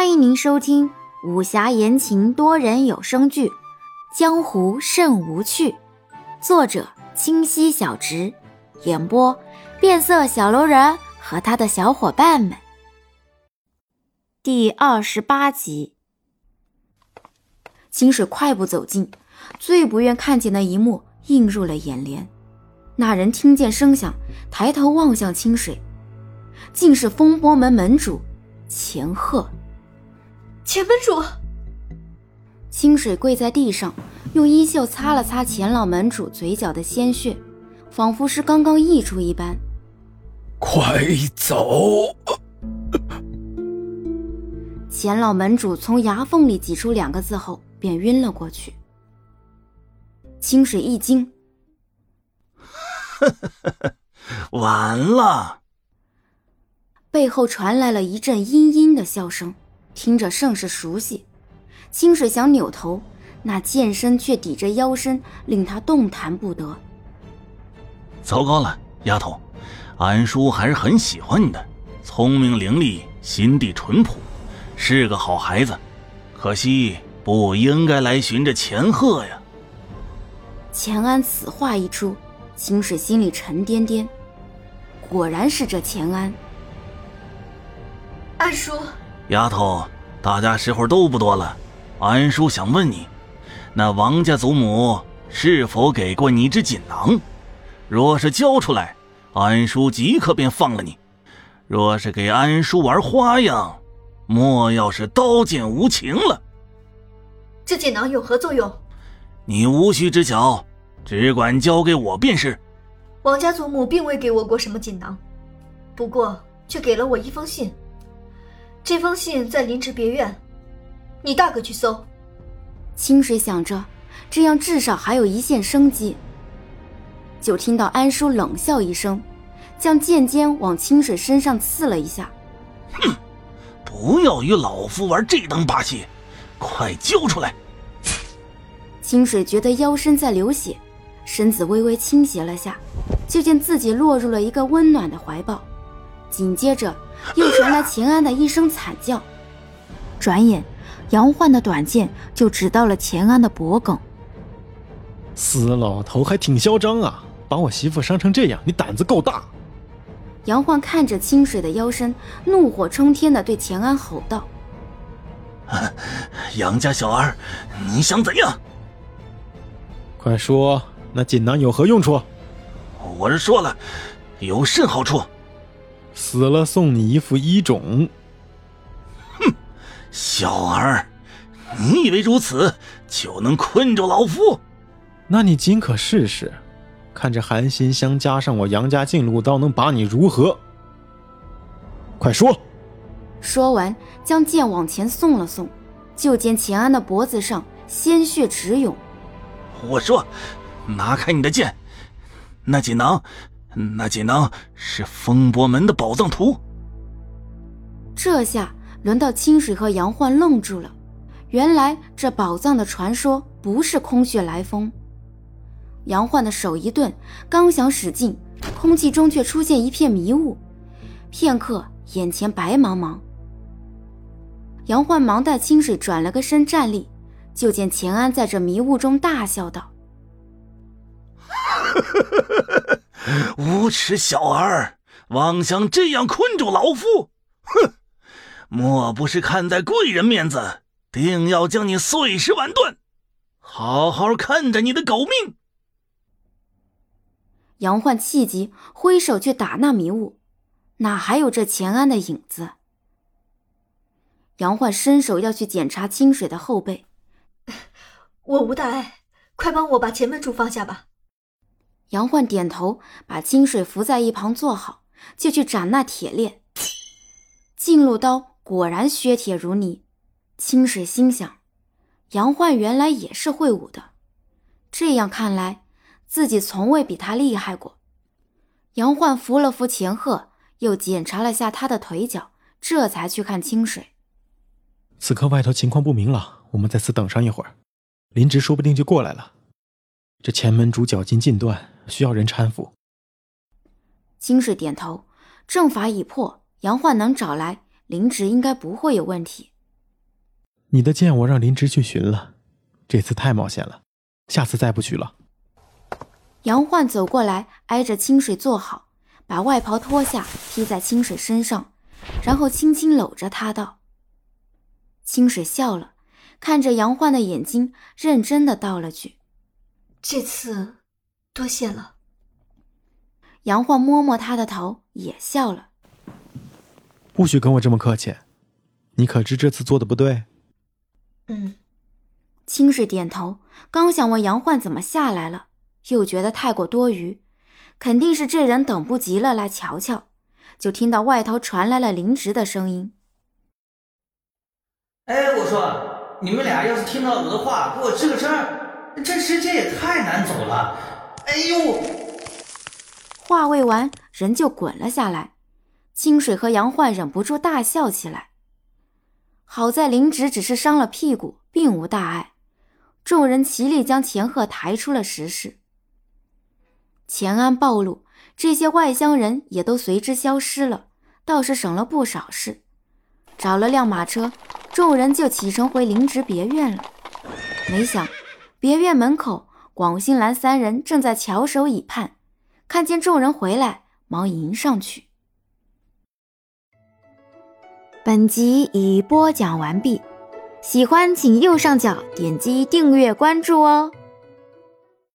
欢迎您收听武侠言情多人有声剧《江湖甚无趣》，作者清溪小直，演播变色小楼人和他的小伙伴们。第二十八集，清水快步走近，最不愿看见的一幕映入了眼帘。那人听见声响，抬头望向清水，竟是风波门门主钱鹤。钱门主，清水跪在地上，用衣袖擦了擦前老门主嘴角的鲜血，仿佛是刚刚溢出一般。快走！前老门主从牙缝里挤出两个字后，便晕了过去。清水一惊，完了！背后传来了一阵阴阴的笑声。听着甚是熟悉，清水想扭头，那剑身却抵着腰身，令他动弹不得。糟糕了，丫头，安叔还是很喜欢你的，聪明伶俐，心地淳朴，是个好孩子。可惜不应该来寻这钱鹤呀。钱安此话一出，清水心里沉甸甸，果然是这钱安。安叔。丫头，大家时候都不多了，安叔想问你，那王家祖母是否给过你一只锦囊？若是交出来，安叔即刻便放了你；若是给安叔玩花样，莫要是刀剑无情了。这锦囊有何作用？你无需知晓，只管交给我便是。王家祖母并未给我过什么锦囊，不过却给了我一封信。这封信在林芝别院，你大可去搜。清水想着，这样至少还有一线生机。就听到安叔冷笑一声，将剑尖往清水身上刺了一下。哼，不要与老夫玩这等把戏，快交出来！清水觉得腰身在流血，身子微微倾斜了下，就见自己落入了一个温暖的怀抱，紧接着。又传来秦安的一声惨叫，转眼，杨焕的短剑就指到了钱安的脖颈。死老头还挺嚣张啊！把我媳妇伤成这样，你胆子够大！杨焕看着清水的腰身，怒火冲天的对钱安吼道：“ 杨家小儿，你想怎样？快说，那锦囊有何用处？我是说了，有甚好处？”死了送你一副医种。哼，小儿，你以为如此就能困住老夫？那你尽可试试，看这寒心香加上我杨家进路刀能把你如何？快说！说完，将剑往前送了送，就见钱安的脖子上鲜血直涌。我说，拿开你的剑，那锦囊。那锦囊是风波门的宝藏图。这下轮到清水和杨焕愣住了。原来这宝藏的传说不是空穴来风。杨焕的手一顿，刚想使劲，空气中却出现一片迷雾，片刻，眼前白茫茫。杨焕忙带清水转了个身站立，就见钱安在这迷雾中大笑道：“ 无耻小儿，妄想这样困住老夫！哼，莫不是看在贵人面子，定要将你碎尸万段？好好看着你的狗命！杨焕气急，挥手去打那迷雾，哪还有这钱安的影子？杨焕伸手要去检查清水的后背，我无大碍，快帮我把前门主放下吧。杨焕点头，把清水扶在一旁坐好，就去斩那铁链。进路刀果然削铁如泥。清水心想：杨焕原来也是会武的，这样看来，自己从未比他厉害过。杨焕扶了扶钱鹤，又检查了下他的腿脚，这才去看清水。此刻外头情况不明朗，我们在此等上一会儿，林直说不定就过来了。这前门主脚筋尽断，需要人搀扶。清水点头，阵法已破，杨焕能找来林植，应该不会有问题。你的剑我让林芝去寻了，这次太冒险了，下次再不许了。杨焕走过来，挨着清水坐好，把外袍脱下披在清水身上，然后轻轻搂着他道：“清水笑了，看着杨焕的眼睛，认真的道了句：‘这次多谢了。’杨焕摸摸他的头，也笑了：‘不许跟我这么客气，你可知这次做的不对？’嗯。清水点头，刚想问杨焕怎么下来了。又觉得太过多余，肯定是这人等不及了来瞧瞧，就听到外头传来了林植的声音：“哎，我说，你们俩要是听到我的话，给我吱个声，这时间也太难走了。”哎呦！话未完，人就滚了下来。清水和杨焕忍不住大笑起来。好在林植只是伤了屁股，并无大碍。众人齐力将钱鹤抬出了石室。钱安暴露，这些外乡人也都随之消失了，倒是省了不少事。找了辆马车，众人就启程回林植别院了。没想，别院门口，广兴兰三人正在翘首以盼，看见众人回来，忙迎上去。本集已播讲完毕，喜欢请右上角点击订阅关注哦。